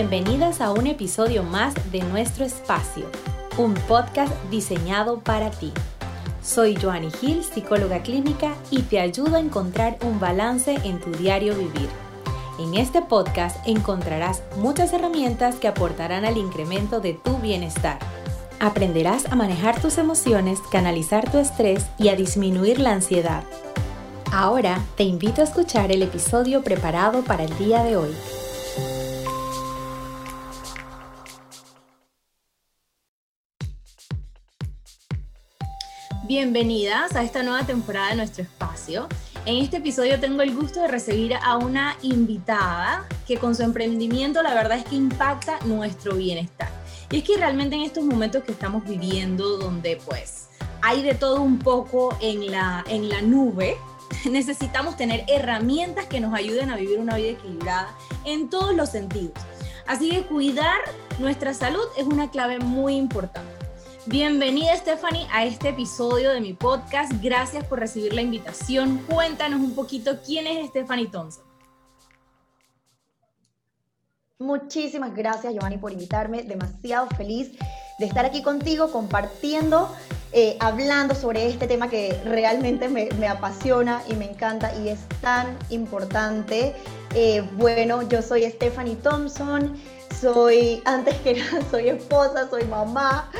Bienvenidas a un episodio más de Nuestro Espacio, un podcast diseñado para ti. Soy Joanny Gil, psicóloga clínica, y te ayudo a encontrar un balance en tu diario vivir. En este podcast encontrarás muchas herramientas que aportarán al incremento de tu bienestar. Aprenderás a manejar tus emociones, canalizar tu estrés y a disminuir la ansiedad. Ahora te invito a escuchar el episodio preparado para el día de hoy. Bienvenidas a esta nueva temporada de nuestro espacio. En este episodio tengo el gusto de recibir a una invitada que con su emprendimiento la verdad es que impacta nuestro bienestar. Y es que realmente en estos momentos que estamos viviendo donde pues hay de todo un poco en la, en la nube, necesitamos tener herramientas que nos ayuden a vivir una vida equilibrada en todos los sentidos. Así que cuidar nuestra salud es una clave muy importante. Bienvenida Stephanie a este episodio de mi podcast. Gracias por recibir la invitación. Cuéntanos un poquito quién es Stephanie Thompson. Muchísimas gracias Giovanni por invitarme. Demasiado feliz de estar aquí contigo compartiendo, eh, hablando sobre este tema que realmente me, apasiona y me encanta y es tan importante. Eh, bueno, yo soy Stephanie Thompson soy, antes que nada, soy esposa, soy mamá,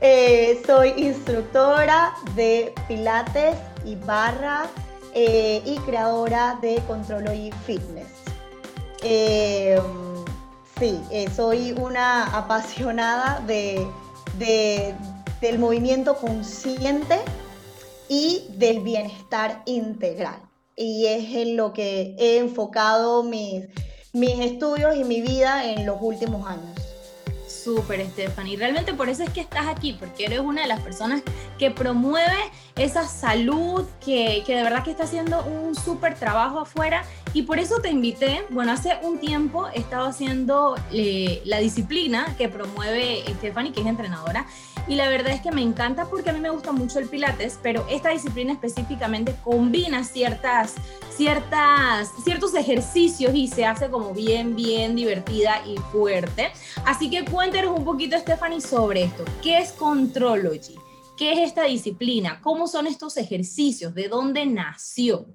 eh, soy instructora de Pilates y barra eh, y creadora de Contrology Fitness. Eh, sí, soy una apasionada de, del movimiento consciente y del bienestar integral. Y es en lo que he enfocado mis mis estudios y mi vida en los últimos años. Súper, Stephanie. Realmente por eso es que estás aquí, porque eres una de las personas que promueve esa salud, que, que de verdad que está haciendo un súper trabajo afuera. Y por eso te invité. Bueno, hace un tiempo he estado haciendo eh, la disciplina que promueve Stephanie, que es entrenadora y la verdad es que me encanta porque a mí me gusta mucho el pilates, pero esta disciplina específicamente combina ciertas, ciertas, ciertos ejercicios y se hace como bien, bien divertida y fuerte. Así que cuéntanos un poquito, Stephanie, sobre esto. ¿Qué es Contrology? ¿Qué es esta disciplina? ¿Cómo son estos ejercicios? ¿De dónde nació?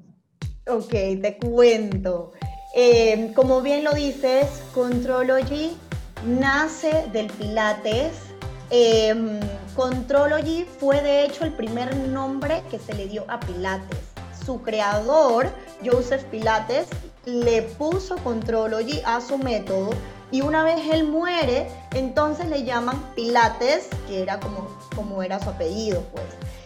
Ok, te cuento. Eh, como bien lo dices, Contrology nace del Pilates eh, Contrology fue de hecho el primer nombre que se le dio a Pilates. Su creador, Joseph Pilates, le puso Contrology a su método y una vez él muere, entonces le llaman Pilates, que era como, como era su apellido, pues.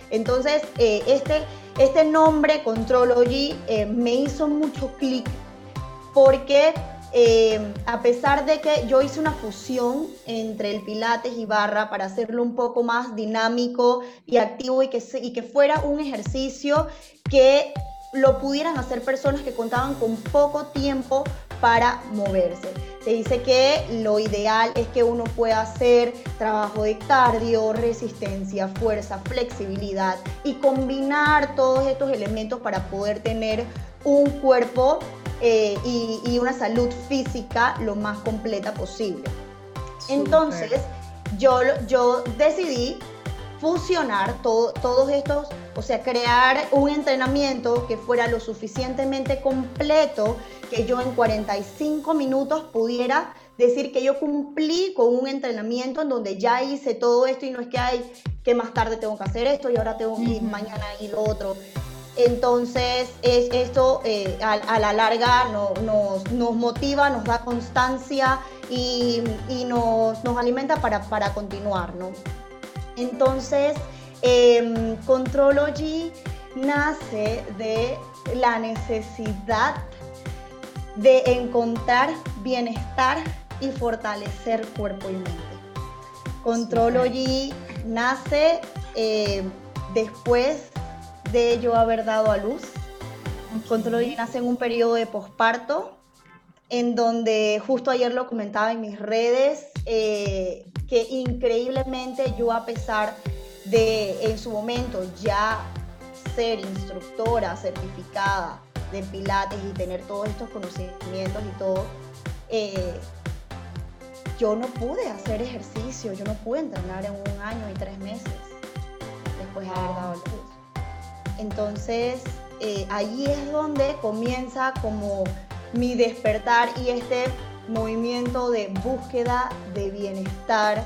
Entonces, eh, este, este nombre, Contrology, eh, me hizo mucho clic porque eh, a pesar de que yo hice una fusión entre el Pilates y barra para hacerlo un poco más dinámico y activo y que, y que fuera un ejercicio que lo pudieran hacer personas que contaban con poco tiempo para moverse. Se dice que lo ideal es que uno pueda hacer trabajo de cardio, resistencia, fuerza, flexibilidad y combinar todos estos elementos para poder tener un cuerpo eh, y, una salud física lo más completa posible. Entonces, yo, yo decidí fusionar todos estos, o sea, crear un entrenamiento que fuera lo suficientemente completo que yo en 45 minutos pudiera decir que yo cumplí con un entrenamiento en donde ya hice todo esto y no es que hay que más tarde tengo que hacer esto y ahora tengo que ir mañana y lo otro. Entonces, es, esto eh, a, la larga nos, motiva, nos da constancia y, nos, alimenta para, continuar, ¿no? Entonces, eh, Contrology nace de la necesidad de encontrar bienestar y fortalecer cuerpo y mente. Contrology nace eh, después de yo haber dado a luz. Control nace en un periodo de posparto, en donde justo ayer lo comentaba en mis redes, eh, que increíblemente yo a pesar de en su momento ya ser instructora certificada de pilates y tener todos estos conocimientos y todo, eh, yo no pude hacer ejercicio, yo no pude entrenar en un año y tres meses después de haber dado luz. Entonces, eh, ahí es donde comienza como mi despertar y este movimiento de búsqueda de bienestar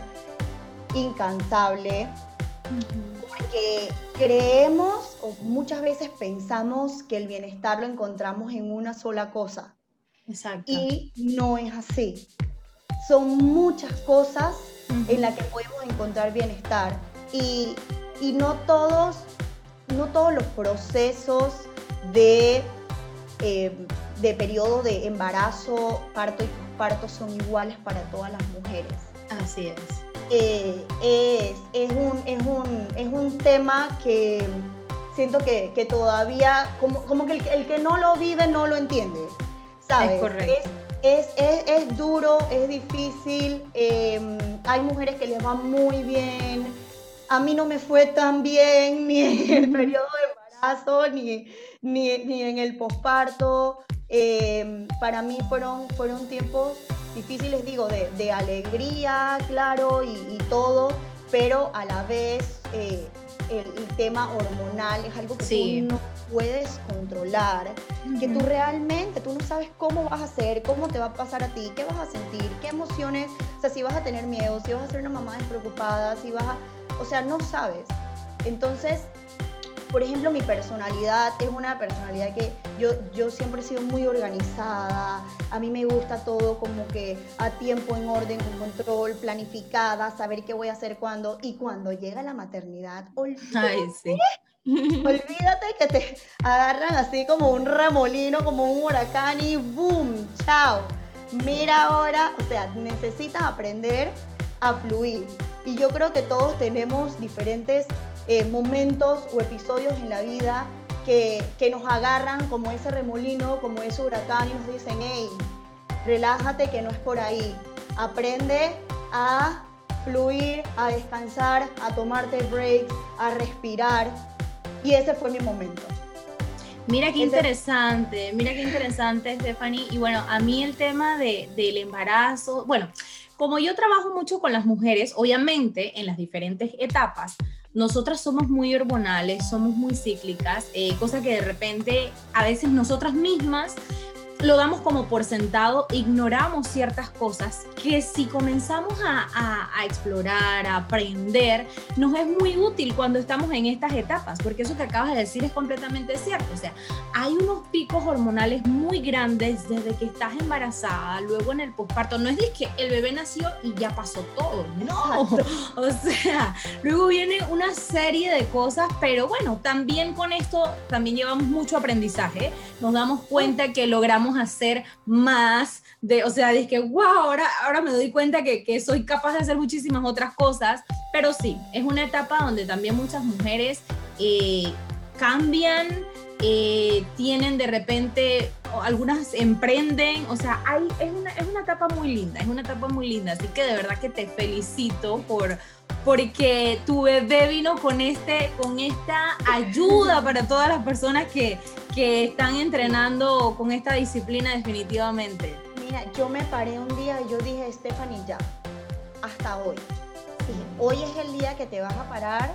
incansable, porque creemos o muchas veces pensamos que el bienestar lo encontramos en una sola cosa. Exacto. Y no es así. Son muchas cosas en las que podemos encontrar bienestar. Y, y no todos, no todos los procesos de, eh, de periodo de embarazo, parto y posparto son iguales para todas las mujeres. Así es. Eh, es, es, un, es, un, es un tema que siento que, que todavía, como, como que el, el, que no lo vive no lo entiende, ¿sabes? Es correcto. Es, es, es duro, es difícil, eh, hay mujeres que les va muy bien, a mí no me fue tan bien ni en el periodo de embarazo, ni, ni, ni en el posparto, eh, para mí fueron, fueron tiempos difíciles, digo, de, de alegría, claro, y, y, todo, pero a la vez eh, el, el, tema hormonal es algo que sí. tú no puedes controlar, uh -huh. que tú realmente, tú no sabes cómo vas a hacer, cómo te va a pasar a ti, qué vas a sentir, qué emociones, o sea, si vas a tener miedo, si vas a ser una mamá despreocupada, si vas a, o sea, no sabes. Entonces, por ejemplo, mi personalidad es una personalidad que yo, yo siempre he sido muy organizada, a mí me gusta todo como que a tiempo, en orden, con control, planificada, saber qué voy a hacer cuándo, y cuando llega la maternidad, olvídate, Ay, sí. olvídate que te agarran así como un remolino, como un huracán y ¡boom! ¡Chao! Mira ahora, o sea, necesitas aprender a fluir. Y yo creo que todos tenemos diferentes eh, momentos o episodios en la vida que, que, nos agarran como ese remolino, como ese huracán y nos dicen, hey, relájate que no es por ahí. Aprende a fluir, a descansar, a tomarte breaks, a respirar. Y ese fue mi momento. Mira qué interesante, mira qué interesante, Stephanie. Y bueno, a mí el tema de, del embarazo, bueno, como yo trabajo mucho con las mujeres, obviamente en las diferentes etapas, nosotras somos muy hormonales, somos muy cíclicas, eh, cosa que de repente a veces nosotras mismas lo damos como por sentado, ignoramos ciertas cosas que si comenzamos a, a, a, explorar, a aprender, nos es muy útil cuando estamos en estas etapas, porque eso que acabas de decir es completamente cierto. O sea, hay unos picos hormonales muy grandes desde que estás embarazada, luego en el posparto. No es que el bebé nació y ya pasó todo, no. O sea, luego viene una serie de cosas, pero bueno, también con esto también llevamos mucho aprendizaje. Nos damos cuenta que logramos hacer más, de, o sea, que, wow, ahora, ahora me doy cuenta que, que soy capaz de hacer muchísimas otras cosas, pero sí, es una etapa donde también muchas mujeres eh, cambian, eh, tienen de repente, algunas emprenden, o sea, hay, es, una, es una etapa muy linda, es una etapa muy linda, así que de verdad que te felicito por, porque tu bebé vino con, este, con esta ayuda para todas las personas que, que están entrenando con esta disciplina definitivamente. Mira, yo me paré un día y yo dije, Stephanie, ya, hasta hoy. Dije, hoy es el día que te vas a parar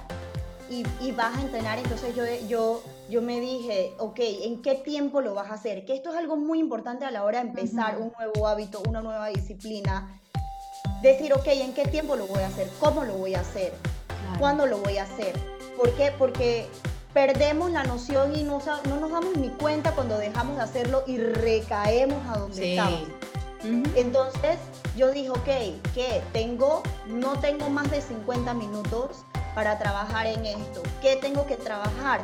y, y, vas a entrenar. Entonces yo, yo, yo me dije, ok, ¿en qué tiempo lo vas a hacer? Que esto es algo muy importante a la hora de empezar uh -huh. un nuevo hábito, una nueva disciplina decir, ok, ¿en qué tiempo lo voy a hacer? ¿Cómo lo voy a hacer? Claro. ¿Cuándo lo voy a hacer? ¿Por qué? Porque perdemos la noción y no, no, nos damos ni cuenta cuando dejamos de hacerlo y recaemos a donde sí. estamos. Uh -huh. Entonces yo dije, ok, ¿qué? Tengo, no tengo más de 50 minutos para trabajar en esto. ¿Qué tengo que trabajar?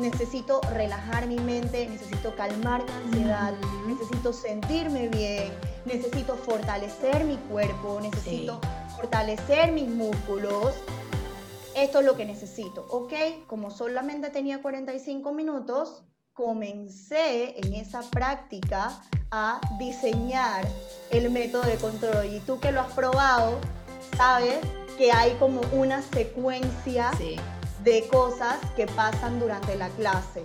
Necesito relajar mi mente, necesito calmar mi ansiedad, necesito sentirme bien, necesito fortalecer mi cuerpo, necesito sí. fortalecer mis músculos. Esto es lo que necesito, ¿ok? Como solamente tenía 45 minutos, comencé en esa práctica a diseñar el método de control. Y tú que lo has probado, sabes que hay como una secuencia sí. De cosas que pasan durante la clase.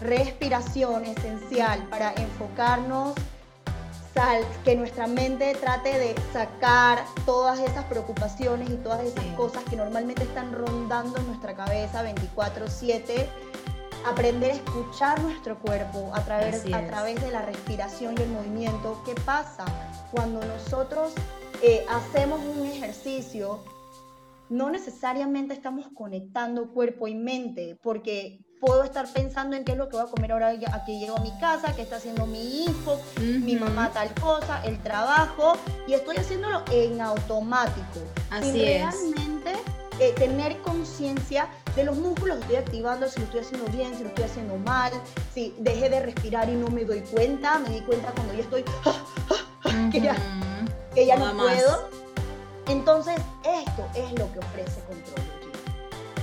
Respiración esencial para enfocarnos que nuestra mente trate de sacar todas esas preocupaciones y todas esas cosas que normalmente están rondando en nuestra cabeza 24/7 aprender a escuchar nuestro cuerpo a través, a través de la respiración y el movimiento. ¿Qué pasa cuando nosotros eh, hacemos un ejercicio? No necesariamente estamos conectando cuerpo y mente, porque puedo estar pensando en qué es lo que voy a comer ahora que llego a mi casa, qué está haciendo mi hijo, mi mamá tal cosa, el trabajo, y estoy haciéndolo en automático. Así sin es. realmente eh, tener conciencia de los músculos que estoy activando, si lo estoy haciendo bien, si lo estoy haciendo mal, si dejé de respirar y no me doy cuenta, me di cuenta cuando ya estoy, que ya, que ya no puedo. Entonces, esto es lo que ofrece Control.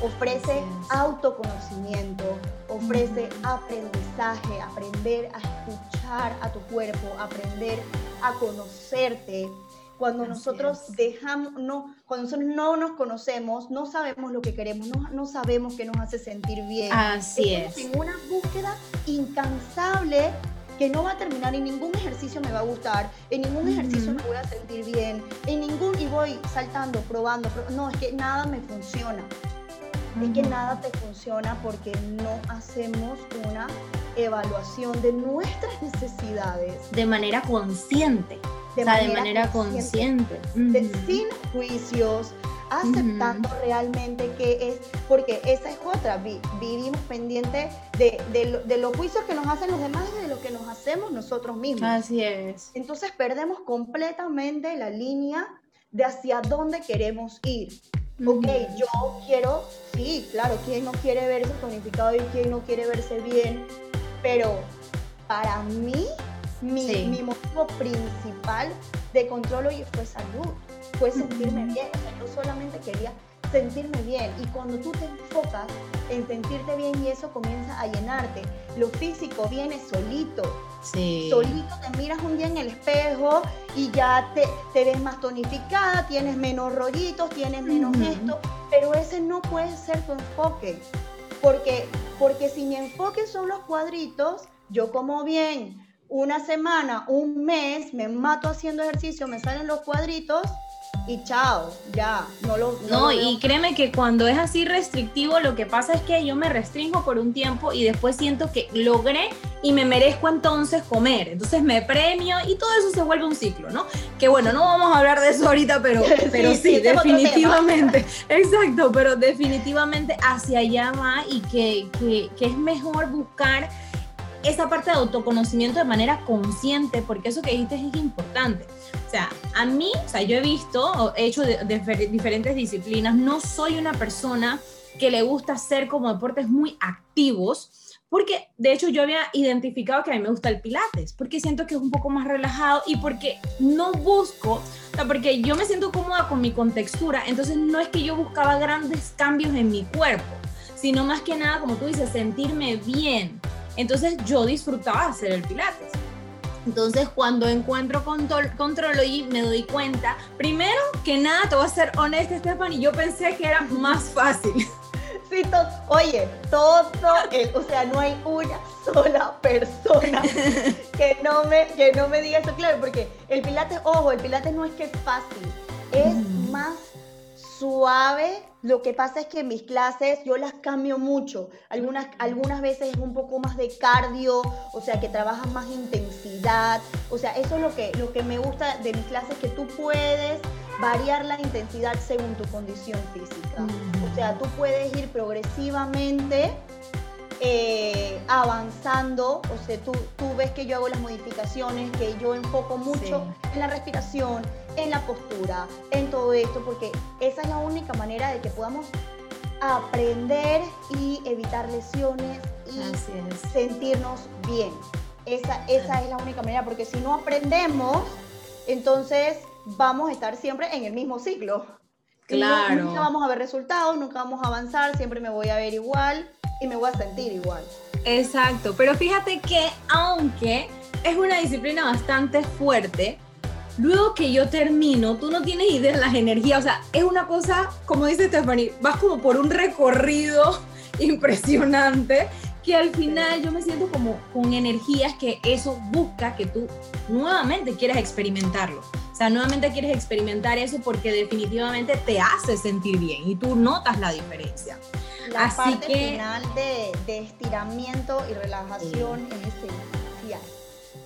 Ofrece autoconocimiento, ofrece aprendizaje, aprender a escuchar a tu cuerpo, aprender a conocerte, cuando nosotros dejamos, no, cuando nosotros no nos conocemos, no sabemos lo que queremos, no, no sabemos qué nos hace sentir bien. Así es. En una búsqueda incansable que no va a terminar, en ningún ejercicio me va a gustar, en ningún ejercicio me voy a sentir bien, en ningún, y voy saltando, probando, no, es que nada me funciona. Es que nada te funciona porque no hacemos una evaluación de nuestras necesidades. De manera consciente de, manera, consciente. sin juicios, aceptando realmente que es, porque esa es otra, vivimos pendientes de, los juicios que nos hacen los demás y de lo que nos hacemos nosotros mismos. Así es. Entonces perdemos completamente la línea de hacia dónde queremos ir. Ok, yo quiero, sí, claro, ¿quién no quiere verse tonificado y quién no quiere verse bien? Pero para mí mi, mi, motivo principal de control hoy fue salud, fue sentirme bien. yo solamente quería sentirme bien. Y cuando tú te enfocas en sentirte bien y eso comienza a llenarte, lo físico viene solito. Sí. Solito te miras un día en el espejo y ya te, te ves más tonificada, tienes menos rollitos, tienes menos esto, pero ese no puede ser tu enfoque. Porque, porque si mi enfoque son los cuadritos, yo como bien, una semana, un mes, me mato haciendo ejercicio, me salen los cuadritos y chao, ya, no lo... No, y créeme que cuando es así restrictivo, lo que pasa es que yo me restringo por un tiempo y después siento que logré y me merezco entonces comer. Entonces me premio y todo eso se vuelve un ciclo, ¿no? Que bueno, no vamos a hablar de eso ahorita, pero sí, pero sí, definitivamente. Exacto, pero definitivamente hacia allá va y que, que, que es mejor buscar esa parte de autoconocimiento de manera consciente, porque eso que dijiste es importante. O sea, a mí, o sea, yo he visto, he hecho diferentes disciplinas, no soy una persona que le gusta hacer como deportes muy activos, porque de hecho yo había identificado que a mí me gusta el pilates, porque siento que es un poco más relajado y porque no busco, o sea, porque yo me siento cómoda con mi contextura, entonces no es que yo buscaba grandes cambios en mi cuerpo, sino más que nada, como tú dices, sentirme bien. Entonces yo disfrutaba hacer el pilates. Entonces cuando encuentro control, Contrology me doy cuenta, primero que nada, te voy a ser honesta, Stephanie, yo pensé que era más fácil. Sí, oye, todo, o sea, no hay una sola persona que no, me, que no me diga eso claro, porque el pilates, ojo, el pilates no es que es fácil, es más suave. Lo que pasa es que mis clases yo las cambio mucho. Algunas, algunas veces es un poco más de cardio, o sea, que trabajan más intensidad. O sea, eso es lo que, lo que me gusta de mis clases, que tú puedes variar la intensidad según tu condición física. O sea, tú puedes ir progresivamente eh, avanzando, o sea, tú, tú ves que yo hago las modificaciones, que yo enfoco mucho en la respiración, en la postura, en todo esto, porque esa es la única manera de que podamos aprender y evitar lesiones y sentirnos bien. Esa, esa es la única manera, porque si no aprendemos, entonces vamos a estar siempre en el mismo ciclo. Claro. nunca vamos a ver resultados, nunca vamos a avanzar, siempre me voy a ver igual y me voy a sentir igual. Exacto, pero fíjate que aunque es una disciplina bastante fuerte, luego que yo termino, tú no tienes idea de las energías, o sea, es una cosa, como dice Stephanie, vas como por un recorrido impresionante que al final yo me siento como con energías que eso busca que tú nuevamente quieras experimentarlo. O sea, nuevamente quieres experimentar eso porque definitivamente te hace sentir bien y tú notas la diferencia. La Así parte que, final de, estiramiento y relajación es esencial.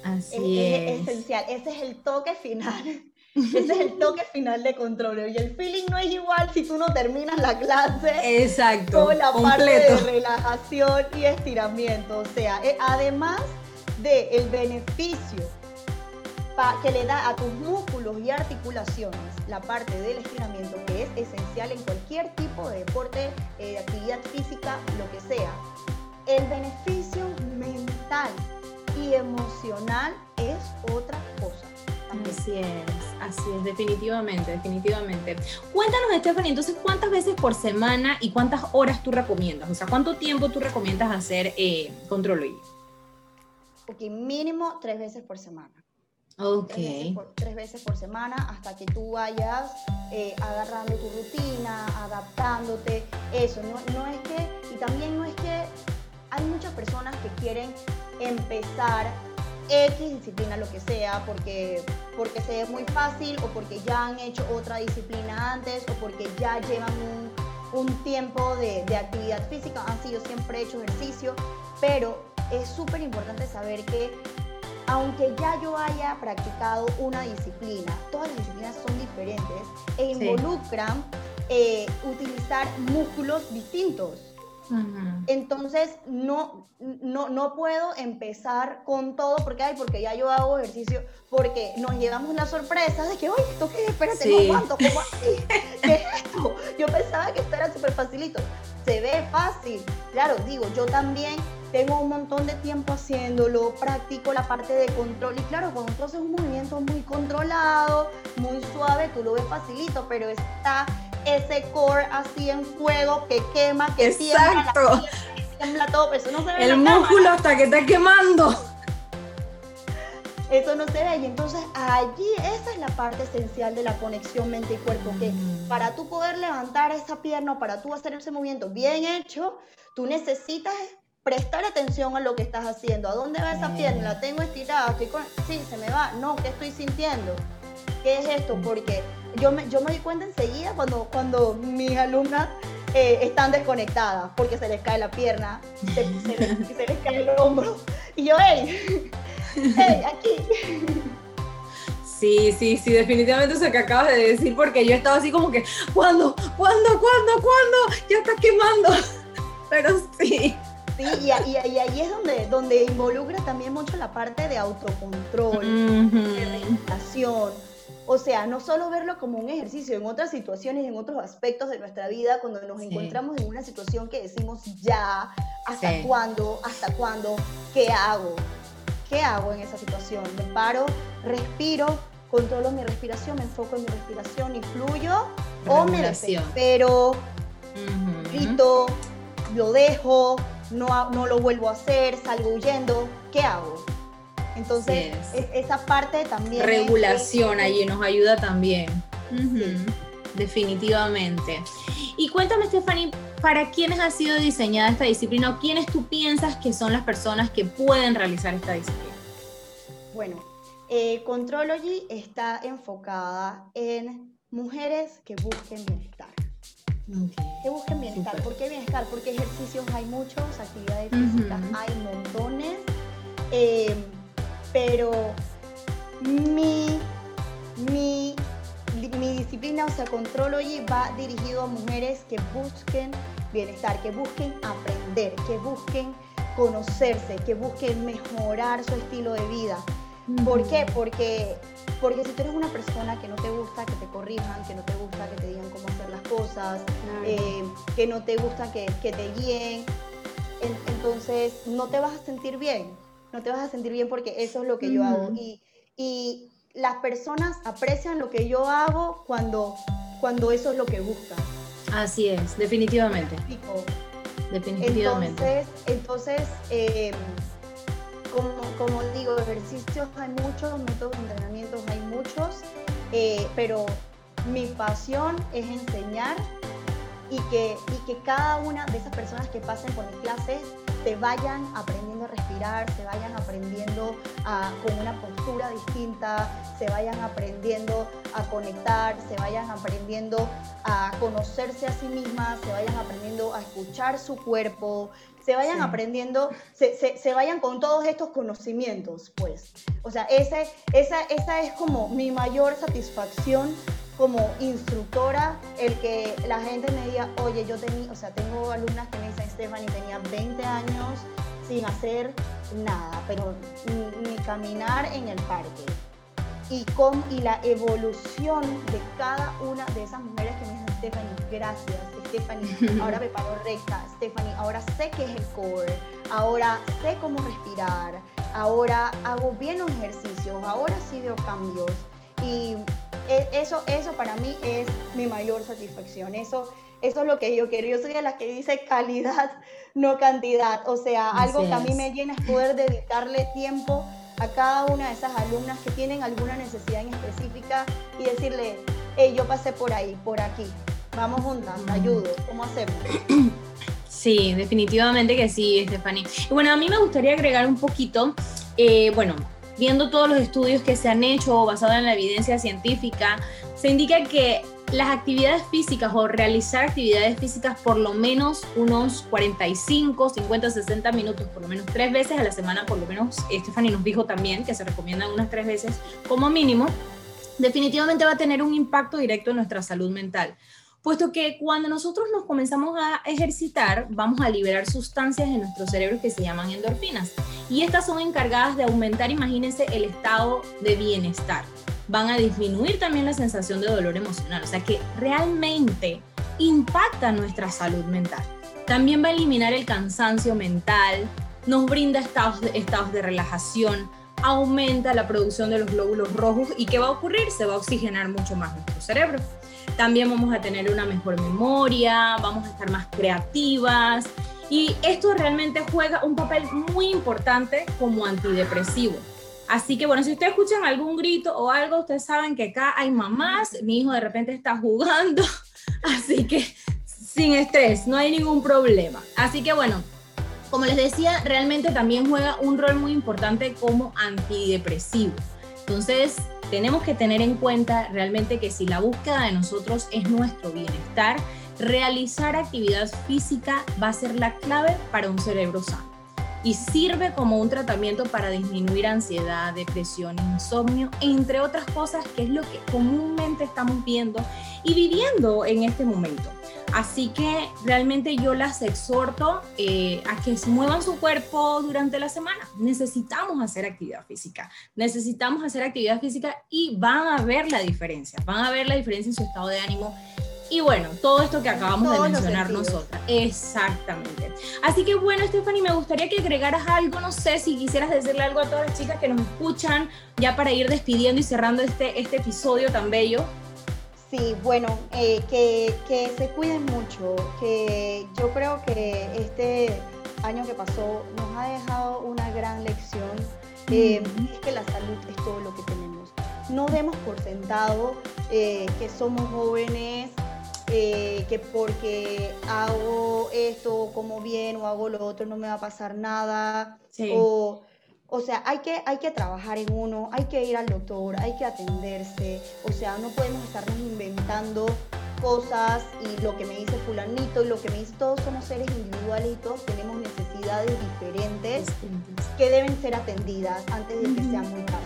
Así es, es. esencial. Ese es el toque final. Ese es el toque final de control. Y el feeling no es igual si tú no terminas la clase. Exacto. Con la parte de relajación y estiramiento. O sea, eh, además del el beneficio que le da a tus músculos y articulaciones la parte del estiramiento, que es esencial en cualquier tipo de deporte, eh, de actividad física, lo que sea. El beneficio mental y emocional es otra cosa. Así es, así es, definitivamente, definitivamente. Cuéntanos, Stephanie, entonces, ¿cuántas veces por semana y cuántas horas tú recomiendas? O sea, ¿cuánto tiempo tú recomiendas hacer eh, control Ok, mínimo tres veces por semana. Ok. Tres veces por, semana hasta que tú vayas eh, agarrando tu rutina, adaptándote. Eso, no, no es que, y también no es que hay muchas personas que quieren empezar X disciplina, lo que sea, porque, porque se es muy fácil o porque ya han hecho otra disciplina antes o porque ya llevan un, un tiempo de, de, actividad física, así yo siempre he hecho ejercicio, pero es súper importante saber que aunque ya yo haya practicado una disciplina, todas las disciplinas son diferentes e involucran eh, utilizar músculos distintos. Entonces, no, no, no puedo empezar con todo porque, ay, porque ya yo hago ejercicio, porque nos llevamos la sorpresa de que, oye, ¿esto qué? Espérate, no aguanto, ¿cómo así? ¿Qué es esto? Yo pensaba que esto era súper facilito. Se ve fácil. Claro, digo, yo también tengo un montón de tiempo haciéndolo, practico la parte de control y claro, cuando tú haces un movimiento muy controlado, muy suave, tú lo ves facilito, pero está ese core así en fuego que quema, que Exacto. tiembla, todo, eso no se ve. El músculo hasta que está quemando. Eso no se ve y entonces allí esa es la parte esencial de la conexión mente y cuerpo, que para tú poder levantar esa pierna, para tú hacer ese movimiento bien hecho, tú necesitas prestar atención a lo que estás haciendo. ¿A dónde va esa pierna? ¿La tengo estirada? Estoy Sí, se me va. No, ¿qué estoy sintiendo? ¿Qué es esto? Porque yo me, yo me di cuenta enseguida cuando, cuando mis alumnas eh, están desconectadas porque se les cae la pierna, se, les, cae el hombro. Y yo, hey, hey, aquí. Sí, sí, sí, definitivamente eso que acabas de decir, porque yo estaba así como que, ¿cuándo? ¿Cuándo? ¿Cuándo? ¿Cuándo? Ya está quemando. Pero sí. Sí, y, ahí es donde, donde involucra también mucho la parte de autocontrol, de meditación. O sea, no solo verlo como un ejercicio, en otras situaciones, en otros aspectos de nuestra vida, cuando nos encontramos en una situación que decimos ya, ¿hasta cuándo? ¿Hasta cuándo? ¿Qué hago? ¿Qué hago en esa situación? Me paro, respiro, controlo mi respiración, me enfoco en mi respiración y fluyo, o me desespero, grito, lo dejo, no, no lo vuelvo a hacer, salgo huyendo, ¿qué hago? Entonces, esa parte también... Regulación allí nos ayuda también. Definitivamente. Y cuéntame, Stephanie, ¿para quiénes ha sido diseñada esta disciplina o quiénes tú piensas que son las personas que pueden realizar esta disciplina? Bueno, eh, Contrology está enfocada en mujeres que busquen bienestar. Que busquen bienestar. ¿Por qué bienestar? Porque ejercicios hay muchos, actividades físicas hay montones, eh, pero mi, mi, mi disciplina, o sea, Contrology, va dirigido a mujeres que busquen bienestar, que busquen aprender, que busquen conocerse, que busquen mejorar su estilo de vida. ¿Por qué? Porque, porque si tú eres una persona que no te gusta que te corrijan, que no te gusta que te digan cómo hacer las cosas, eh, que no te gusta que, que te guíen, entonces no te vas a sentir bien. No te vas a sentir bien porque eso es lo que yo hago. Y, y las personas aprecian lo que yo hago cuando, cuando eso es lo que buscan. Así es, definitivamente. Definitivamente. Entonces, entonces eh, como, digo, ejercicios hay muchos, métodos de entrenamiento hay muchos, eh, pero mi pasión es enseñar y que, y que cada una de esas personas que pasen por mis clases se vayan aprendiendo a respirar, se vayan aprendiendo a, con una postura distinta, se vayan aprendiendo a conectar, se vayan aprendiendo a conocerse a sí mismas, se vayan aprendiendo a escuchar su cuerpo, se vayan aprendiendo, se, se, vayan con todos estos conocimientos, pues. O sea, ese, esa, esa es como mi mayor satisfacción como instructora, el que la gente me diga, oye, yo tenía, o sea, tengo alumnas que me dicen, Stephanie, tenía 20 años sin hacer nada, pero ni, caminar en el parque. Y, con, y la evolución de cada una de esas mujeres que me dicen, Stephanie, gracias, Stephanie, ahora me paro recta, Stephanie, ahora sé qué es el core, ahora sé cómo respirar, ahora hago bien los ejercicios, ahora sí veo cambios. Y e, eso, eso para mí es mi mayor satisfacción. Eso, eso es lo que yo quiero. Yo soy de las que dice calidad, no cantidad. O sea, algo que a mí me llena es poder dedicarle tiempo a cada una de esas alumnas que tienen alguna necesidad en específica y decirle, hey, yo pasé por ahí, por aquí, vamos juntas, te ayudo, ¿cómo hacemos? Sí, definitivamente que sí, Stephanie. Bueno, a mí me gustaría agregar un poquito, eh, bueno, viendo todos los estudios que se han hecho basados en la evidencia científica, se indica que las actividades físicas o realizar actividades físicas por lo menos unos 45, 50, 60 minutos, por lo menos tres veces a la semana, por lo menos Stephanie nos dijo también que se recomiendan unas tres veces como mínimo, definitivamente va a tener un impacto directo en nuestra salud mental puesto que cuando nosotros nos comenzamos a ejercitar, vamos a liberar sustancias en nuestro cerebro que se llaman endorfinas. Y estas son encargadas de aumentar, imagínense, el estado de bienestar. Van a disminuir también la sensación de dolor emocional, o sea que realmente impacta nuestra salud mental. También va a eliminar el cansancio mental, nos brinda estados de, estados de relajación, aumenta la producción de los glóbulos rojos y ¿qué va a ocurrir? Se va a oxigenar mucho más nuestro cerebro. También vamos a tener una mejor memoria, vamos a estar más creativas y esto realmente juega un papel muy importante como antidepresivo. Así que bueno, si ustedes escuchan algún grito o algo, ustedes saben que acá hay mamás, mi hijo de repente está jugando, así que sin estrés, no hay ningún problema. Así que bueno, como les decía, realmente también juega un rol muy importante como antidepresivo. Entonces, tenemos que tener en cuenta realmente que si la búsqueda de nosotros es nuestro bienestar, realizar actividad física va a ser la clave para un cerebro sano y sirve como un tratamiento para disminuir ansiedad, depresión, insomnio, entre otras cosas que es lo que comúnmente estamos viendo y viviendo en este momento. Así que realmente yo las exhorto eh, a que se muevan su cuerpo durante la semana. Necesitamos hacer actividad física, necesitamos hacer actividad física y van a ver la diferencia, van a ver la diferencia en su estado de ánimo. Y bueno, todo esto que acabamos de mencionar nosotras. Exactamente. Así que bueno, Stephanie, me gustaría que agregaras algo, no sé si quisieras decirle algo a todas las chicas que nos escuchan, ya para ir despidiendo y cerrando este, este episodio tan bello. Sí, bueno, eh, que, se cuiden mucho, que yo creo que este año que pasó nos ha dejado una gran lección, eh, es que la salud es todo lo que tenemos. No demos por sentado eh, que somos jóvenes, que porque hago esto, como bien o hago lo otro, no me va a pasar nada. O, o sea, hay que, hay que trabajar en uno, hay que ir al doctor, hay que atenderse. O sea, no podemos estarnos inventando cosas y lo que me dice fulanito y lo que me dice, todos somos seres individuales y todos tenemos necesidades diferentes que deben ser atendidas antes de que sea muy tarde.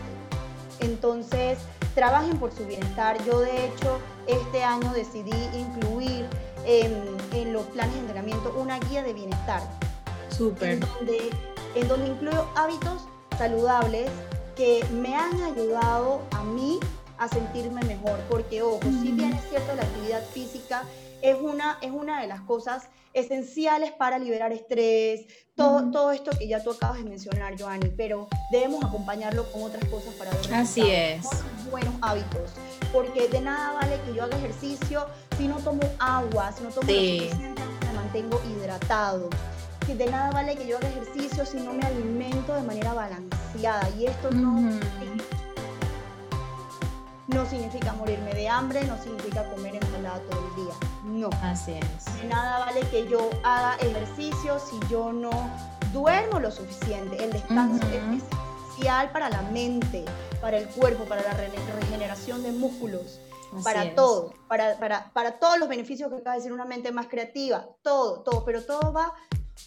Entonces, trabajen por su bienestar. Yo de hecho este año decidí incluir en, en los planes de entrenamiento una guía de bienestar. Súper. En donde en donde incluyo hábitos saludables que me han ayudado a mí a sentirme mejor, porque ojo, si bien es cierto la actividad física es una, es una de las cosas esenciales para liberar estrés, todo, todo esto que ya tú acabas de mencionar, Joanny, pero debemos acompañarlo con otras cosas para ver Así es. buenos hábitos, porque de nada vale que yo haga ejercicio si no tomo agua, si no tomo suficiente, me mantengo hidratado de nada vale que yo haga ejercicio si no me alimento de manera balanceada. Y esto no, no significa morirme de hambre, no significa comer ensalada todo el día. No. Así es. Nada vale que yo haga ejercicio si yo no duermo lo suficiente. El descanso es esencial para la mente, para el cuerpo, para la regeneración de músculos. para todo, para, para, para todos los beneficios que acaba de decir una mente más creativa, todo, todo, pero todo va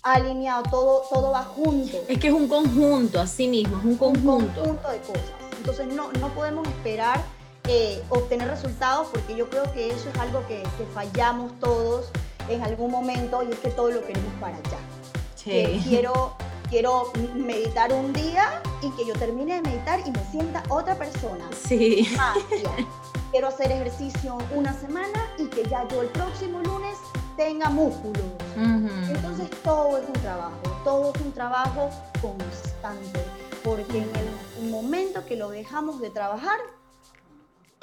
alineado, todo, todo va junto. Es que es un conjunto, así mismo, es un conjunto. Un conjunto de cosas. Entonces no, no podemos esperar eh, obtener resultados porque yo creo que eso es algo que, que, fallamos todos en algún momento y es que todo lo queremos para allá. Sí. quiero, quiero meditar un día y que yo termine de meditar y me sienta otra persona. Sí. quiero hacer ejercicio una semana y que ya yo el próximo lunes tenga músculos. Entonces todo es un trabajo, todo es un trabajo constante, porque en el momento que lo dejamos de trabajar,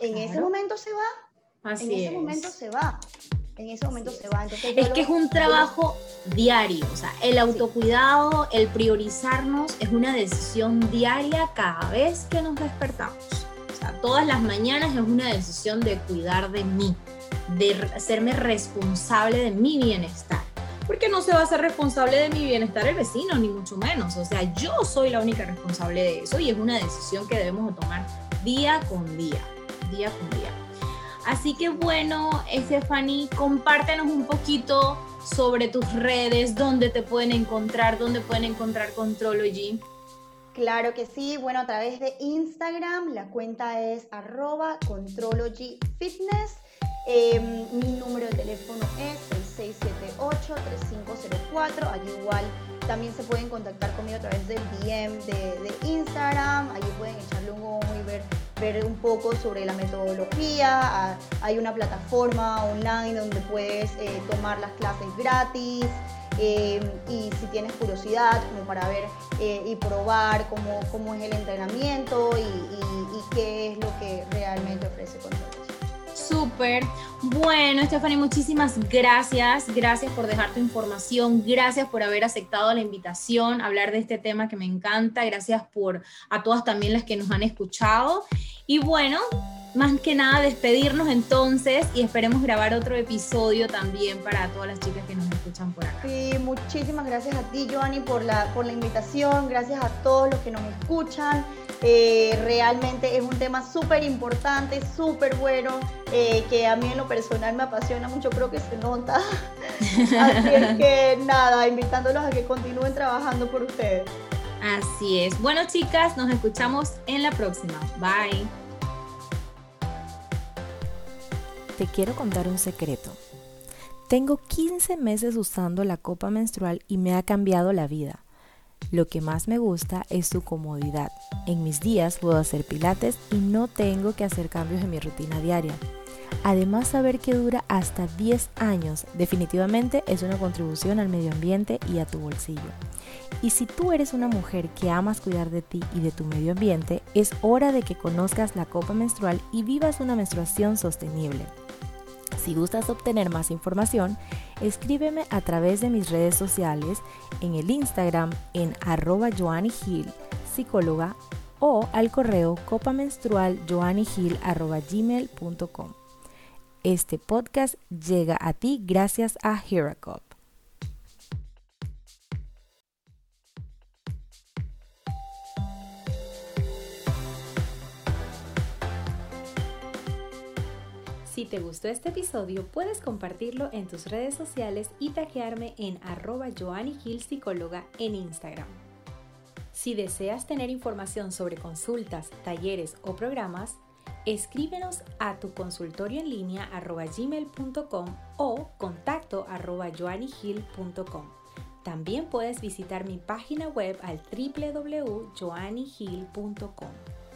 en ese momento se va. Así en ese momento se va. En ese momento se va. es que es un trabajo diario, o sea, el autocuidado, el priorizarnos es una decisión diaria cada vez que nos despertamos. O sea, todas las mañanas es una decisión de cuidar de mí, de hacerme responsable de mi bienestar. Porque no se va a ser responsable de mi bienestar el vecino, ni mucho menos. O sea, yo soy la única responsable de eso y es una decisión que debemos tomar día con día, día con día. Así que bueno, Stephanie, compártenos un poquito sobre tus redes, dónde te pueden encontrar, dónde pueden encontrar Contrology. Claro que sí, bueno, a través de Instagram, la cuenta es arroba. Em, mi número de teléfono es el 678-3504. Allí igual también se pueden contactar conmigo a través del DM de, Instagram. Allí pueden echarle un ojo y ver, ver un poco sobre la metodología. Ah, hay una plataforma online donde puedes eh, tomar las clases gratis. Em, y si tienes curiosidad como para ver eh, y probar cómo, cómo, es el entrenamiento y, qué es lo que realmente ofrece Control. Súper. Bueno, Stephanie, muchísimas gracias. Gracias por dejar tu información. Gracias por haber aceptado la invitación a hablar de este tema que me encanta. Gracias por a todas también las que nos han escuchado. Y bueno, más que nada despedirnos entonces y esperemos grabar otro episodio también para todas las chicas que nos escuchan por acá. Sí, muchísimas gracias a ti, Joanny, por la, por la invitación. Gracias a todos los que nos escuchan. Eh, realmente es un tema súper importante, súper bueno, eh, que a mí en lo personal me apasiona mucho, creo que se nota. Así es que nada, invitándolos a que continúen trabajando por ustedes. Así es. Bueno, chicas, nos escuchamos en la próxima. Bye. Te quiero contar un secreto. Tengo 15 meses usando la copa menstrual y me ha cambiado la vida. Lo que más me gusta es su comodidad. En mis días puedo hacer pilates y no tengo que hacer cambios en mi rutina diaria. Además, saber que dura hasta 10 años definitivamente es una contribución al medio ambiente y a tu bolsillo. Y si tú eres una mujer que amas cuidar de ti y de tu medio ambiente, es hora de que conozcas la copa menstrual y vivas una menstruación sostenible. Si gustas obtener más información, escríbeme a través de mis redes sociales en el Instagram en arroba psicóloga, o al correo copamenstrualjoannygil.com. Este podcast llega a ti gracias a Heracop. Si te gustó este episodio, puedes compartirlo en tus redes sociales y taguearme en arroba Psicóloga en Instagram. Si deseas tener información sobre consultas, talleres o programas, escríbenos a tu consultorio en línea arroba gmail.com o contacto arroba También puedes visitar mi página web al www.joannygil.com.